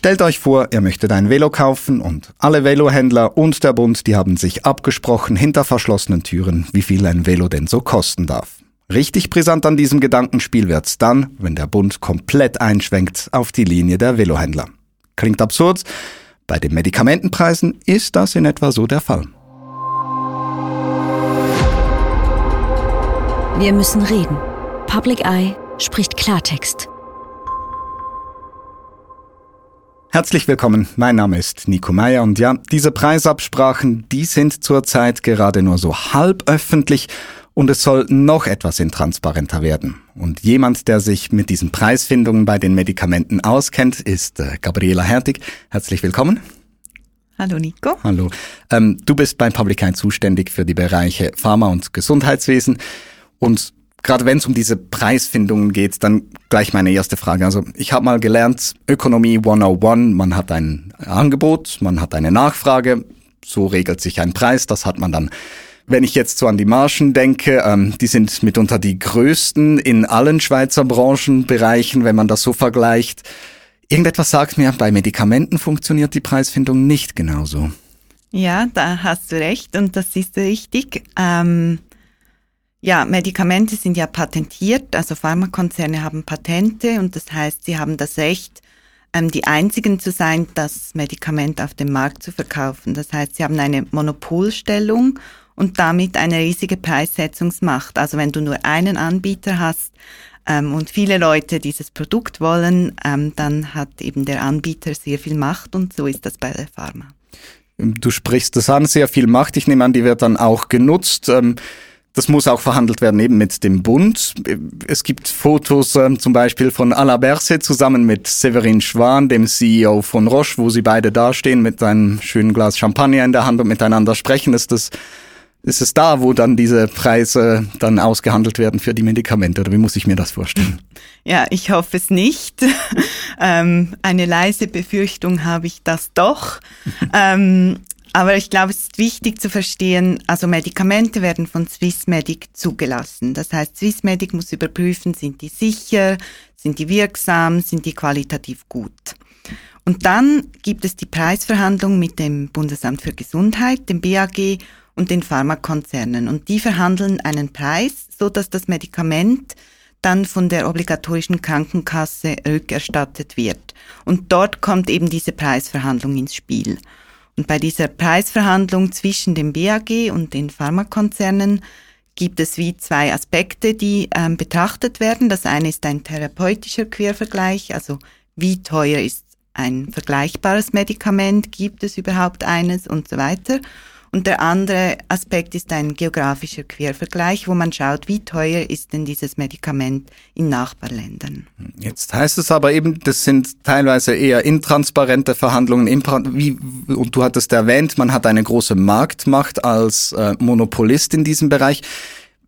Stellt euch vor, ihr möchtet ein Velo kaufen und alle Velohändler und der Bund, die haben sich abgesprochen hinter verschlossenen Türen, wie viel ein Velo denn so kosten darf. Richtig brisant an diesem Gedankenspiel wird's dann, wenn der Bund komplett einschwenkt auf die Linie der Velohändler. Klingt absurd, bei den Medikamentenpreisen ist das in etwa so der Fall. Wir müssen reden. Public Eye spricht Klartext. Herzlich willkommen, mein Name ist Nico Meyer und ja, diese Preisabsprachen, die sind zurzeit gerade nur so halb öffentlich und es soll noch etwas intransparenter werden. Und jemand, der sich mit diesen Preisfindungen bei den Medikamenten auskennt, ist äh, Gabriela Hertig. Herzlich willkommen. Hallo Nico. Hallo. Ähm, du bist bei Public Eye zuständig für die Bereiche Pharma und Gesundheitswesen und gerade wenn es um diese Preisfindungen geht, dann gleich meine erste Frage. Also ich habe mal gelernt, Ökonomie 101, man hat ein Angebot, man hat eine Nachfrage, so regelt sich ein Preis, das hat man dann. Wenn ich jetzt so an die Margen denke, ähm, die sind mitunter die größten in allen Schweizer Branchenbereichen, wenn man das so vergleicht. Irgendetwas sagt mir, bei Medikamenten funktioniert die Preisfindung nicht genauso. Ja, da hast du recht und das ist richtig. Ähm ja, Medikamente sind ja patentiert, also Pharmakonzerne haben Patente und das heißt, sie haben das Recht, ähm, die einzigen zu sein, das Medikament auf dem Markt zu verkaufen. Das heißt, sie haben eine Monopolstellung und damit eine riesige Preissetzungsmacht. Also wenn du nur einen Anbieter hast ähm, und viele Leute dieses Produkt wollen, ähm, dann hat eben der Anbieter sehr viel Macht und so ist das bei der Pharma. Du sprichst das an, sehr viel Macht. Ich nehme an, die wird dann auch genutzt. Ähm das muss auch verhandelt werden eben mit dem Bund. Es gibt Fotos ähm, zum Beispiel von Alain Berset zusammen mit Severin Schwan, dem CEO von Roche, wo sie beide dastehen mit einem schönen Glas Champagner in der Hand und miteinander sprechen. Ist das ist es da, wo dann diese Preise dann ausgehandelt werden für die Medikamente? Oder wie muss ich mir das vorstellen? Ja, ich hoffe es nicht. ähm, eine leise Befürchtung habe ich das doch. ähm, aber ich glaube, es ist wichtig zu verstehen, also Medikamente werden von Swissmedic zugelassen. Das heißt, Swissmedic muss überprüfen, sind die sicher, sind die wirksam, sind die qualitativ gut. Und dann gibt es die Preisverhandlung mit dem Bundesamt für Gesundheit, dem BAG und den Pharmakonzernen. Und die verhandeln einen Preis, so dass das Medikament dann von der obligatorischen Krankenkasse rückerstattet wird. Und dort kommt eben diese Preisverhandlung ins Spiel. Und bei dieser Preisverhandlung zwischen dem BAG und den Pharmakonzernen gibt es wie zwei Aspekte, die ähm, betrachtet werden. Das eine ist ein therapeutischer Quervergleich, also wie teuer ist ein vergleichbares Medikament, gibt es überhaupt eines und so weiter. Und der andere Aspekt ist ein geografischer Quervergleich, wo man schaut, wie teuer ist denn dieses Medikament in Nachbarländern. Jetzt heißt es aber eben, das sind teilweise eher intransparente Verhandlungen. Wie, und du hattest erwähnt, man hat eine große Marktmacht als äh, Monopolist in diesem Bereich.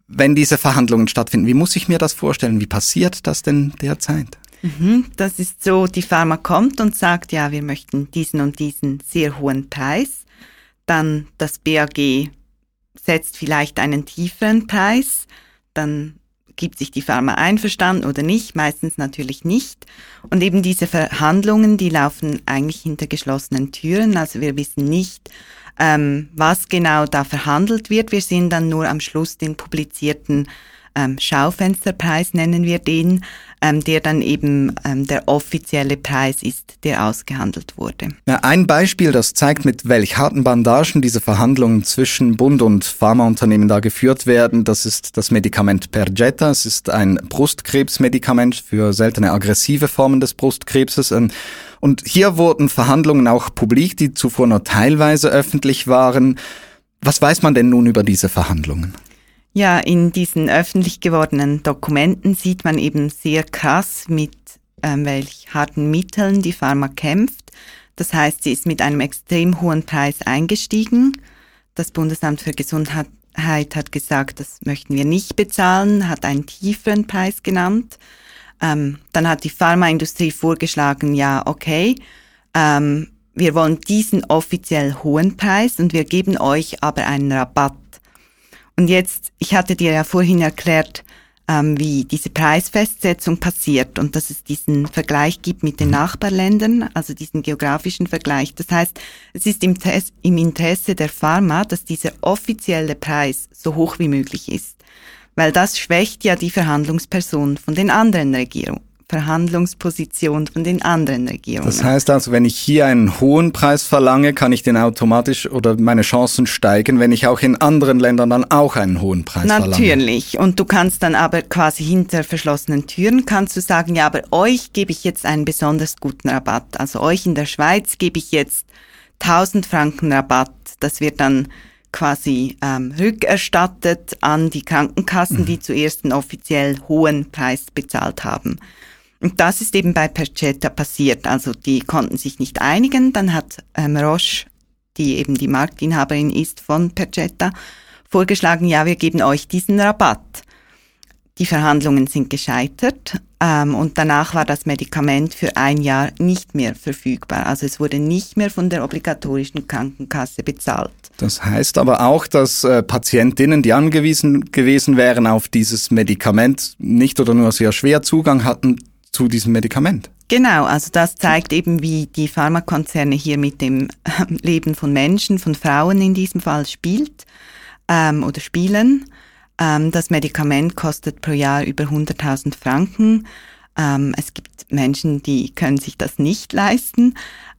Wenn diese Verhandlungen stattfinden, wie muss ich mir das vorstellen? Wie passiert das denn derzeit? Mhm, das ist so, die Pharma kommt und sagt, ja, wir möchten diesen und diesen sehr hohen Preis dann das BAG setzt vielleicht einen tieferen Preis, dann gibt sich die Pharma einverstanden oder nicht, meistens natürlich nicht. Und eben diese Verhandlungen, die laufen eigentlich hinter geschlossenen Türen, also wir wissen nicht, ähm, was genau da verhandelt wird. Wir sehen dann nur am Schluss den publizierten ähm, Schaufensterpreis, nennen wir den, ähm, der dann eben ähm, der offizielle Preis ist, der ausgehandelt wurde. Ja, ein Beispiel, das zeigt, mit welch harten Bandagen diese Verhandlungen zwischen Bund und Pharmaunternehmen da geführt werden, das ist das Medikament Perjeta. Es ist ein Brustkrebsmedikament für seltene aggressive Formen des Brustkrebses. Ähm, und hier wurden Verhandlungen auch publik, die zuvor nur teilweise öffentlich waren. Was weiß man denn nun über diese Verhandlungen? Ja, in diesen öffentlich gewordenen Dokumenten sieht man eben sehr krass, mit ähm, welch harten Mitteln die Pharma kämpft. Das heißt, sie ist mit einem extrem hohen Preis eingestiegen. Das Bundesamt für Gesundheit hat gesagt, das möchten wir nicht bezahlen, hat einen tieferen Preis genannt. Ähm, dann hat die Pharmaindustrie vorgeschlagen, ja, okay, ähm, wir wollen diesen offiziell hohen Preis und wir geben euch aber einen Rabatt und jetzt, ich hatte dir ja vorhin erklärt, ähm, wie diese Preisfestsetzung passiert und dass es diesen Vergleich gibt mit den mhm. Nachbarländern, also diesen geografischen Vergleich. Das heißt, es ist im, im Interesse der Pharma, dass dieser offizielle Preis so hoch wie möglich ist, weil das schwächt ja die Verhandlungsperson von den anderen Regierungen. Verhandlungsposition von den anderen Regierungen. Das heißt also, wenn ich hier einen hohen Preis verlange, kann ich den automatisch oder meine Chancen steigen, wenn ich auch in anderen Ländern dann auch einen hohen Preis Natürlich. verlange. Natürlich. Und du kannst dann aber quasi hinter verschlossenen Türen kannst du sagen, ja, aber euch gebe ich jetzt einen besonders guten Rabatt. Also euch in der Schweiz gebe ich jetzt 1000 Franken Rabatt. Das wird dann quasi ähm, rückerstattet an die Krankenkassen, mhm. die zuerst einen offiziell hohen Preis bezahlt haben. Und das ist eben bei Percetta passiert. Also die konnten sich nicht einigen. Dann hat ähm, Roche, die eben die Marktinhaberin ist von Percetta, vorgeschlagen, ja, wir geben euch diesen Rabatt. Die Verhandlungen sind gescheitert ähm, und danach war das Medikament für ein Jahr nicht mehr verfügbar. Also es wurde nicht mehr von der obligatorischen Krankenkasse bezahlt. Das heißt aber auch, dass äh, Patientinnen, die angewiesen gewesen wären auf dieses Medikament, nicht oder nur sehr schwer Zugang hatten zu diesem Medikament. Genau, also das zeigt eben, wie die Pharmakonzerne hier mit dem ähm, Leben von Menschen, von Frauen in diesem Fall spielt ähm, oder spielen. Ähm, das Medikament kostet pro Jahr über 100.000 Franken. Ähm, es gibt Menschen, die können sich das nicht leisten.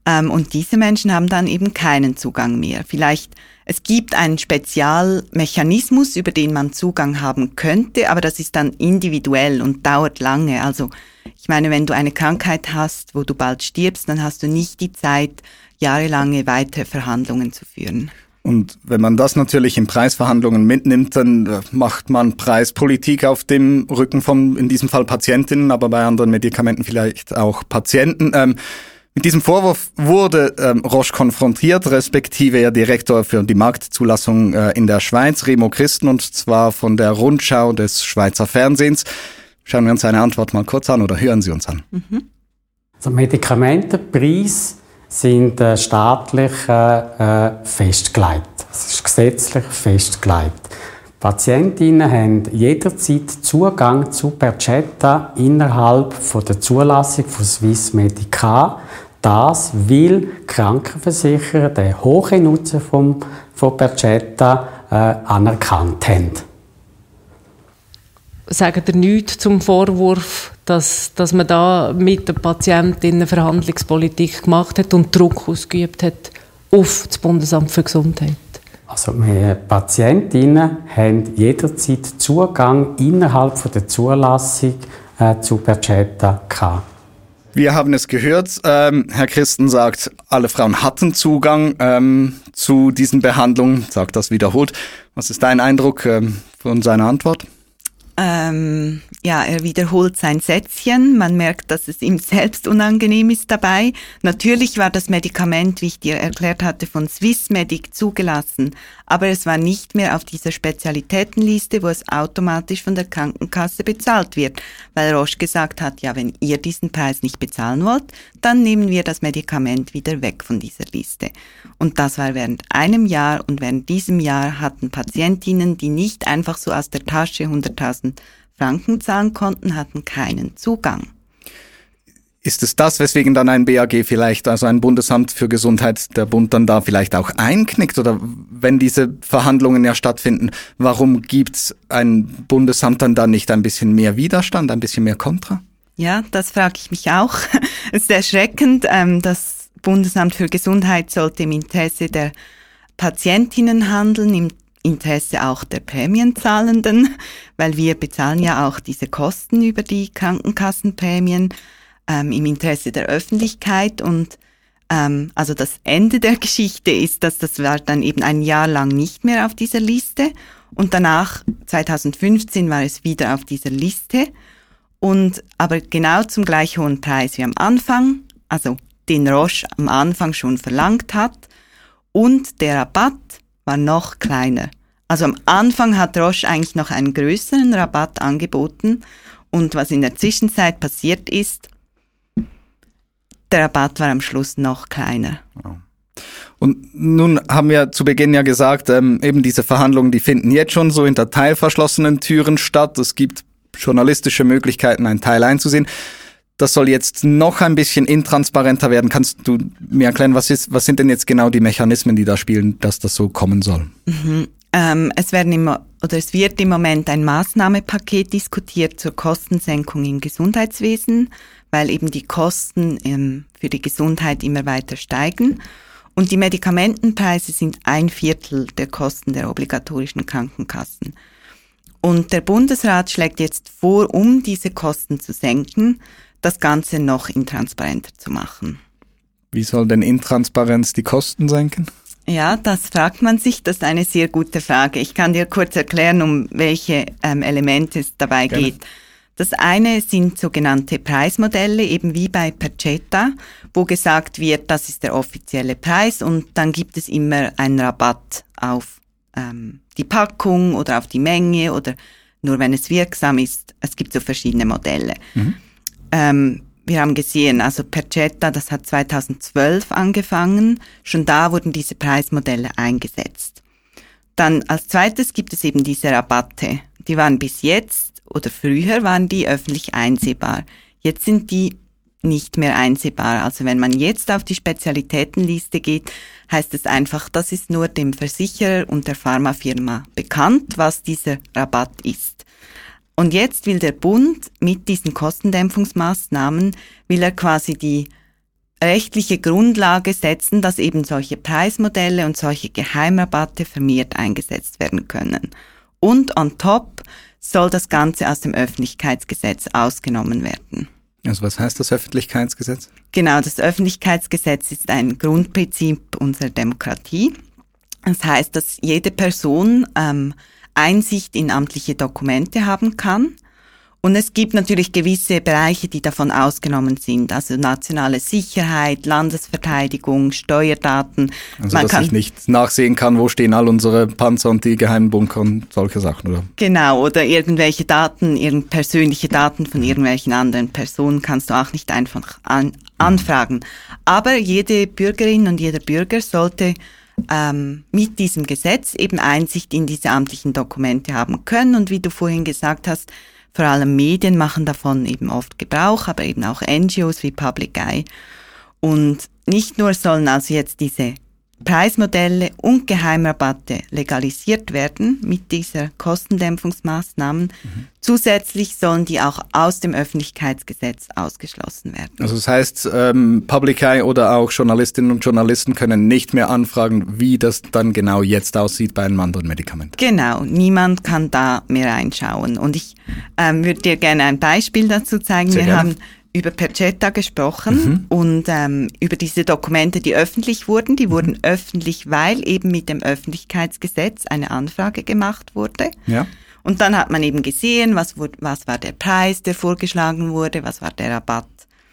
Ähm, und diese Menschen haben dann eben keinen Zugang mehr. Vielleicht es gibt einen Spezialmechanismus, über den man Zugang haben könnte, aber das ist dann individuell und dauert lange. Also ich meine, wenn du eine Krankheit hast, wo du bald stirbst, dann hast du nicht die Zeit, jahrelange weitere Verhandlungen zu führen. Und wenn man das natürlich in Preisverhandlungen mitnimmt, dann äh, macht man Preispolitik auf dem Rücken von, in diesem Fall Patientinnen, aber bei anderen Medikamenten vielleicht auch Patienten. Ähm, mit diesem Vorwurf wurde ähm, Roche konfrontiert, respektive der Direktor für die Marktzulassung äh, in der Schweiz, Remo Christen, und zwar von der Rundschau des Schweizer Fernsehens. Schauen wir uns seine Antwort mal kurz an oder hören Sie uns an. Mhm. Also Medikamentenpreise sind äh, staatlich äh, festgelegt. Es ist gesetzlich festgelegt. Patientinnen haben jederzeit Zugang zu Percetta innerhalb von der Zulassung von Swiss Medica. Das, weil Krankenversicherer den hohen Nutzen vom, von Percetta äh, anerkannt haben. Sagen ihr nichts zum Vorwurf, dass, dass man da mit den Patientinnen Verhandlungspolitik gemacht hat und Druck ausgeübt hat auf das Bundesamt für Gesundheit? Also wir Patientinnen haben jederzeit Zugang innerhalb von der Zulassung äh, zu Percetta gehabt. Wir haben es gehört, ähm, Herr Christen sagt, alle Frauen hatten Zugang ähm, zu diesen Behandlungen, sagt das wiederholt. Was ist dein Eindruck ähm, von seiner Antwort? Ähm, ja, er wiederholt sein Sätzchen. Man merkt, dass es ihm selbst unangenehm ist dabei. Natürlich war das Medikament, wie ich dir erklärt hatte, von Swissmedic zugelassen, aber es war nicht mehr auf dieser Spezialitätenliste, wo es automatisch von der Krankenkasse bezahlt wird, weil Roche gesagt hat, ja, wenn ihr diesen Preis nicht bezahlen wollt, dann nehmen wir das Medikament wieder weg von dieser Liste. Und das war während einem Jahr und während diesem Jahr hatten Patientinnen, die nicht einfach so aus der Tasche 100.000 Franken zahlen konnten, hatten keinen Zugang. Ist es das, weswegen dann ein BAG vielleicht, also ein Bundesamt für Gesundheit, der Bund dann da vielleicht auch einknickt? Oder wenn diese Verhandlungen ja stattfinden, warum gibt ein Bundesamt dann da nicht ein bisschen mehr Widerstand, ein bisschen mehr Kontra? Ja, das frage ich mich auch. es ist erschreckend. Ähm, das Bundesamt für Gesundheit sollte im Interesse der Patientinnen handeln, im Interesse auch der Prämienzahlenden, weil wir bezahlen ja auch diese Kosten über die Krankenkassenprämien ähm, im Interesse der Öffentlichkeit. Und ähm, also das Ende der Geschichte ist, dass das war dann eben ein Jahr lang nicht mehr auf dieser Liste. Und danach 2015 war es wieder auf dieser Liste. Und aber genau zum gleich hohen Preis wie am Anfang, also den Roche am Anfang schon verlangt hat. Und der Rabatt war noch kleiner. Also am Anfang hat Roche eigentlich noch einen größeren Rabatt angeboten. Und was in der Zwischenzeit passiert ist, der Rabatt war am Schluss noch kleiner. Und nun haben wir zu Beginn ja gesagt, ähm, eben diese Verhandlungen, die finden jetzt schon so hinter teilverschlossenen Türen statt. Es gibt journalistische Möglichkeiten, einen Teil einzusehen. Das soll jetzt noch ein bisschen intransparenter werden. Kannst du mir erklären, was, ist, was sind denn jetzt genau die Mechanismen, die da spielen, dass das so kommen soll? Mhm. Ähm, es werden immer oder es wird im Moment ein Maßnahmepaket diskutiert zur Kostensenkung im Gesundheitswesen, weil eben die Kosten ähm, für die Gesundheit immer weiter steigen. Und die Medikamentenpreise sind ein Viertel der Kosten der obligatorischen Krankenkassen. Und der Bundesrat schlägt jetzt vor, um diese Kosten zu senken, das Ganze noch intransparenter zu machen. Wie soll denn Intransparenz die Kosten senken? Ja, das fragt man sich. Das ist eine sehr gute Frage. Ich kann dir kurz erklären, um welche ähm, Elemente es dabei Gerne. geht. Das eine sind sogenannte Preismodelle, eben wie bei Percetta, wo gesagt wird, das ist der offizielle Preis und dann gibt es immer einen Rabatt auf ähm, die Packung oder auf die Menge oder nur wenn es wirksam ist. Es gibt so verschiedene Modelle. Mhm. Ähm, wir haben gesehen, also Percetta, das hat 2012 angefangen. Schon da wurden diese Preismodelle eingesetzt. Dann als zweites gibt es eben diese Rabatte. Die waren bis jetzt oder früher waren die öffentlich einsehbar. Jetzt sind die nicht mehr einsehbar. Also wenn man jetzt auf die Spezialitätenliste geht, heißt es einfach, das ist nur dem Versicherer und der Pharmafirma bekannt, was dieser Rabatt ist. Und jetzt will der Bund mit diesen Kostendämpfungsmaßnahmen, will er quasi die rechtliche Grundlage setzen, dass eben solche Preismodelle und solche Geheimrabatte vermehrt eingesetzt werden können. Und on top soll das Ganze aus dem Öffentlichkeitsgesetz ausgenommen werden. Also was heißt das Öffentlichkeitsgesetz? Genau, das Öffentlichkeitsgesetz ist ein Grundprinzip unserer Demokratie. Das heißt, dass jede Person ähm, Einsicht in amtliche Dokumente haben kann. Und es gibt natürlich gewisse Bereiche, die davon ausgenommen sind, also nationale Sicherheit, Landesverteidigung, Steuerdaten. Also Man dass kann, ich nicht nachsehen kann, wo stehen all unsere Panzer und die geheimen Bunker und solche Sachen, oder? Genau, oder irgendwelche Daten, irgend persönliche Daten von irgendwelchen anderen Personen kannst du auch nicht einfach an, anfragen. Aber jede Bürgerin und jeder Bürger sollte ähm, mit diesem Gesetz eben Einsicht in diese amtlichen Dokumente haben können. Und wie du vorhin gesagt hast, vor allem Medien machen davon eben oft Gebrauch, aber eben auch NGOs wie Public Eye. Und nicht nur sollen also jetzt diese Preismodelle und Geheimrabatte legalisiert werden mit dieser Kostendämpfungsmaßnahmen. Mhm. Zusätzlich sollen die auch aus dem Öffentlichkeitsgesetz ausgeschlossen werden. Also das heißt, ähm, Public Eye oder auch Journalistinnen und Journalisten können nicht mehr anfragen, wie das dann genau jetzt aussieht bei einem anderen Medikament. Genau, niemand kann da mehr reinschauen. Und ich ähm, würde dir gerne ein Beispiel dazu zeigen. Sehr Wir gerne. haben über Percetta gesprochen mhm. und ähm, über diese Dokumente, die öffentlich wurden. Die mhm. wurden öffentlich, weil eben mit dem Öffentlichkeitsgesetz eine Anfrage gemacht wurde. Ja. Und dann hat man eben gesehen, was, was war der Preis, der vorgeschlagen wurde, was war der Rabatt.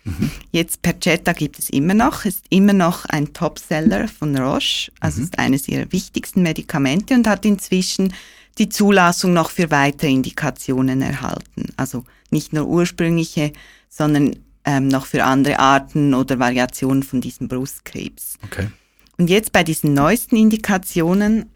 Mhm. Jetzt Percetta gibt es immer noch, ist immer noch ein Topseller von Roche, also mhm. ist eines ihrer wichtigsten Medikamente und hat inzwischen die Zulassung noch für weitere Indikationen erhalten. Also nicht nur ursprüngliche sondern ähm, noch für andere Arten oder Variationen von diesem Brustkrebs. Okay. Und jetzt bei diesen neuesten Indikationen,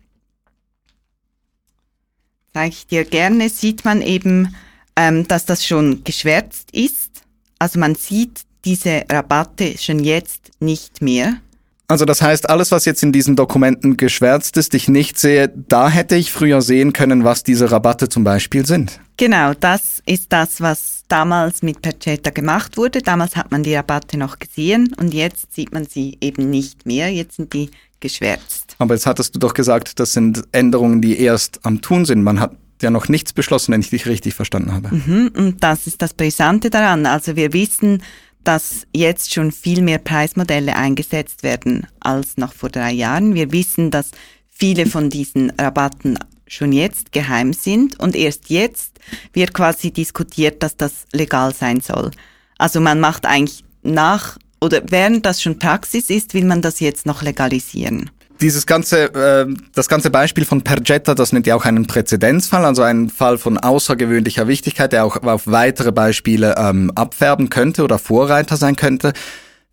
zeige ich dir gerne, sieht man eben, ähm, dass das schon geschwärzt ist. Also man sieht diese Rabatte schon jetzt nicht mehr. Also das heißt, alles, was jetzt in diesen Dokumenten geschwärzt ist, ich nicht sehe, da hätte ich früher sehen können, was diese Rabatte zum Beispiel sind. Genau, das ist das, was damals mit Perceta gemacht wurde. Damals hat man die Rabatte noch gesehen und jetzt sieht man sie eben nicht mehr. Jetzt sind die geschwärzt. Aber jetzt hattest du doch gesagt, das sind Änderungen, die erst am Tun sind. Man hat ja noch nichts beschlossen, wenn ich dich richtig verstanden habe. Mhm, und das ist das Brisante daran. Also wir wissen, dass jetzt schon viel mehr Preismodelle eingesetzt werden als noch vor drei Jahren. Wir wissen, dass viele von diesen Rabatten schon jetzt geheim sind und erst jetzt wird quasi diskutiert, dass das legal sein soll. Also man macht eigentlich nach oder während das schon Praxis ist, will man das jetzt noch legalisieren dieses ganze, äh, das ganze Beispiel von Pergetta, das nennt ja auch einen Präzedenzfall, also einen Fall von außergewöhnlicher Wichtigkeit, der auch auf weitere Beispiele ähm, abfärben könnte oder Vorreiter sein könnte.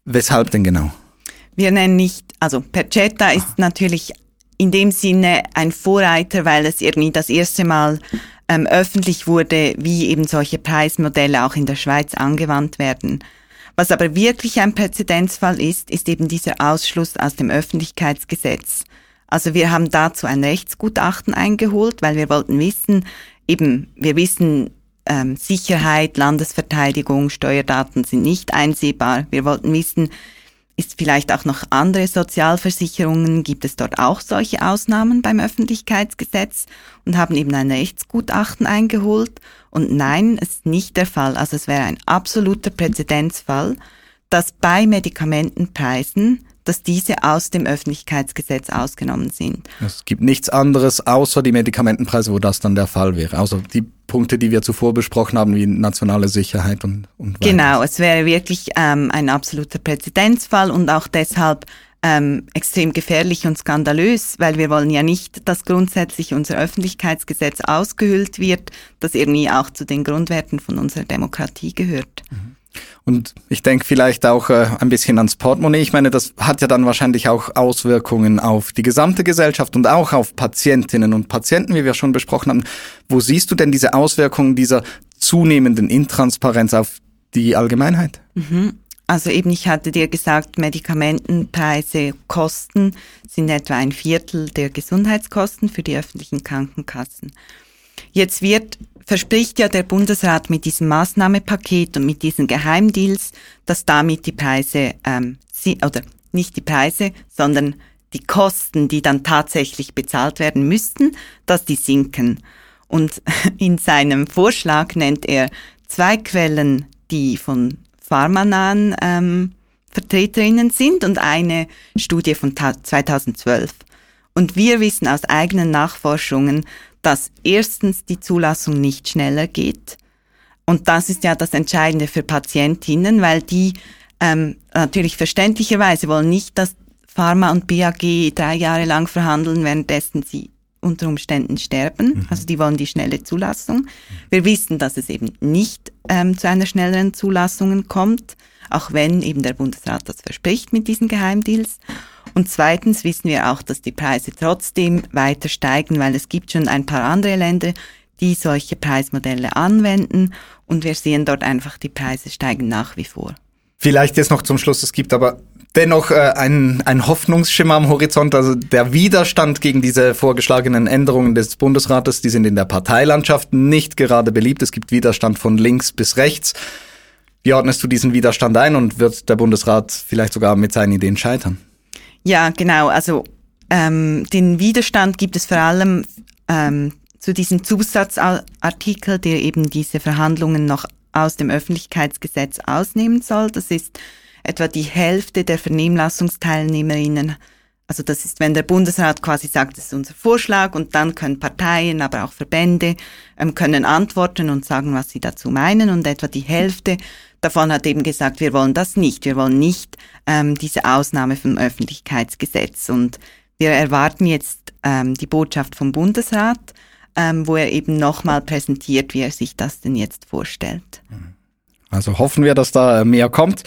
Weshalb denn genau? Wir nennen nicht, also Pergetta ist natürlich in dem Sinne ein Vorreiter, weil es irgendwie das erste Mal ähm, öffentlich wurde, wie eben solche Preismodelle auch in der Schweiz angewandt werden. Was aber wirklich ein Präzedenzfall ist, ist eben dieser Ausschluss aus dem Öffentlichkeitsgesetz. Also wir haben dazu ein Rechtsgutachten eingeholt, weil wir wollten wissen, eben, wir wissen, ähm, Sicherheit, Landesverteidigung, Steuerdaten sind nicht einsehbar. Wir wollten wissen, ist vielleicht auch noch andere Sozialversicherungen, gibt es dort auch solche Ausnahmen beim Öffentlichkeitsgesetz und haben eben ein Rechtsgutachten eingeholt. Und nein, es ist nicht der Fall. Also es wäre ein absoluter Präzedenzfall, dass bei Medikamentenpreisen dass diese aus dem Öffentlichkeitsgesetz ausgenommen sind. Es gibt nichts anderes außer die Medikamentenpreise, wo das dann der Fall wäre. Also die Punkte, die wir zuvor besprochen haben, wie nationale Sicherheit und, und weiteres. Genau, es wäre wirklich ähm, ein absoluter Präzedenzfall und auch deshalb ähm, extrem gefährlich und skandalös, weil wir wollen ja nicht, dass grundsätzlich unser Öffentlichkeitsgesetz ausgehüllt wird, das irgendwie auch zu den Grundwerten von unserer Demokratie gehört. Mhm. Und ich denke vielleicht auch äh, ein bisschen ans Portemonnaie. Ich meine, das hat ja dann wahrscheinlich auch Auswirkungen auf die gesamte Gesellschaft und auch auf Patientinnen und Patienten, wie wir schon besprochen haben. Wo siehst du denn diese Auswirkungen dieser zunehmenden Intransparenz auf die Allgemeinheit? Mhm. Also eben, ich hatte dir gesagt, Medikamentenpreise, Kosten sind etwa ein Viertel der Gesundheitskosten für die öffentlichen Krankenkassen. Jetzt wird verspricht ja der Bundesrat mit diesem Maßnahmepaket und mit diesen Geheimdeals, dass damit die Preise, ähm, sie, oder nicht die Preise, sondern die Kosten, die dann tatsächlich bezahlt werden müssten, dass die sinken. Und in seinem Vorschlag nennt er zwei Quellen, die von pharmanahen ähm, Vertreterinnen sind und eine Studie von 2012. Und wir wissen aus eigenen Nachforschungen, dass erstens die Zulassung nicht schneller geht. Und das ist ja das Entscheidende für Patientinnen, weil die ähm, natürlich verständlicherweise wollen nicht, dass Pharma und BAG drei Jahre lang verhandeln, währenddessen sie unter Umständen sterben. Mhm. Also die wollen die schnelle Zulassung. Wir wissen, dass es eben nicht ähm, zu einer schnelleren Zulassung kommt, auch wenn eben der Bundesrat das verspricht mit diesen Geheimdeals. Und zweitens wissen wir auch, dass die Preise trotzdem weiter steigen, weil es gibt schon ein paar andere Länder, die solche Preismodelle anwenden und wir sehen dort einfach, die Preise steigen nach wie vor. Vielleicht jetzt noch zum Schluss, es gibt aber dennoch äh, ein, ein Hoffnungsschimmer am Horizont. Also der Widerstand gegen diese vorgeschlagenen Änderungen des Bundesrates, die sind in der Parteilandschaft nicht gerade beliebt. Es gibt Widerstand von links bis rechts. Wie ordnest du diesen Widerstand ein und wird der Bundesrat vielleicht sogar mit seinen Ideen scheitern? Ja, genau. Also ähm, den Widerstand gibt es vor allem ähm, zu diesem Zusatzartikel, der eben diese Verhandlungen noch aus dem Öffentlichkeitsgesetz ausnehmen soll. Das ist etwa die Hälfte der Vernehmlassungsteilnehmerinnen. Also das ist, wenn der Bundesrat quasi sagt, das ist unser Vorschlag und dann können Parteien, aber auch Verbände ähm, können antworten und sagen, was sie dazu meinen und etwa die Hälfte davon hat eben gesagt, wir wollen das nicht. Wir wollen nicht ähm, diese Ausnahme vom Öffentlichkeitsgesetz. Und wir erwarten jetzt ähm, die Botschaft vom Bundesrat, ähm, wo er eben nochmal präsentiert, wie er sich das denn jetzt vorstellt. Also hoffen wir, dass da mehr kommt.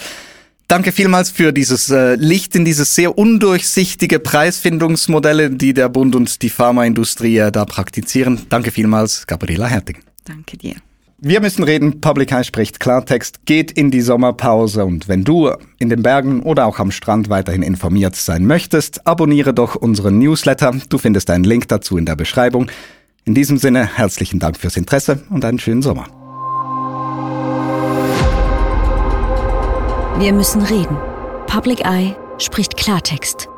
Danke vielmals für dieses äh, Licht in dieses sehr undurchsichtige Preisfindungsmodelle, die der Bund und die Pharmaindustrie äh, da praktizieren. Danke vielmals, Gabriela Hertig. Danke dir. Wir müssen reden, Public Eye spricht Klartext, geht in die Sommerpause und wenn du in den Bergen oder auch am Strand weiterhin informiert sein möchtest, abonniere doch unseren Newsletter. Du findest einen Link dazu in der Beschreibung. In diesem Sinne herzlichen Dank fürs Interesse und einen schönen Sommer. Wir müssen reden. Public Eye spricht Klartext.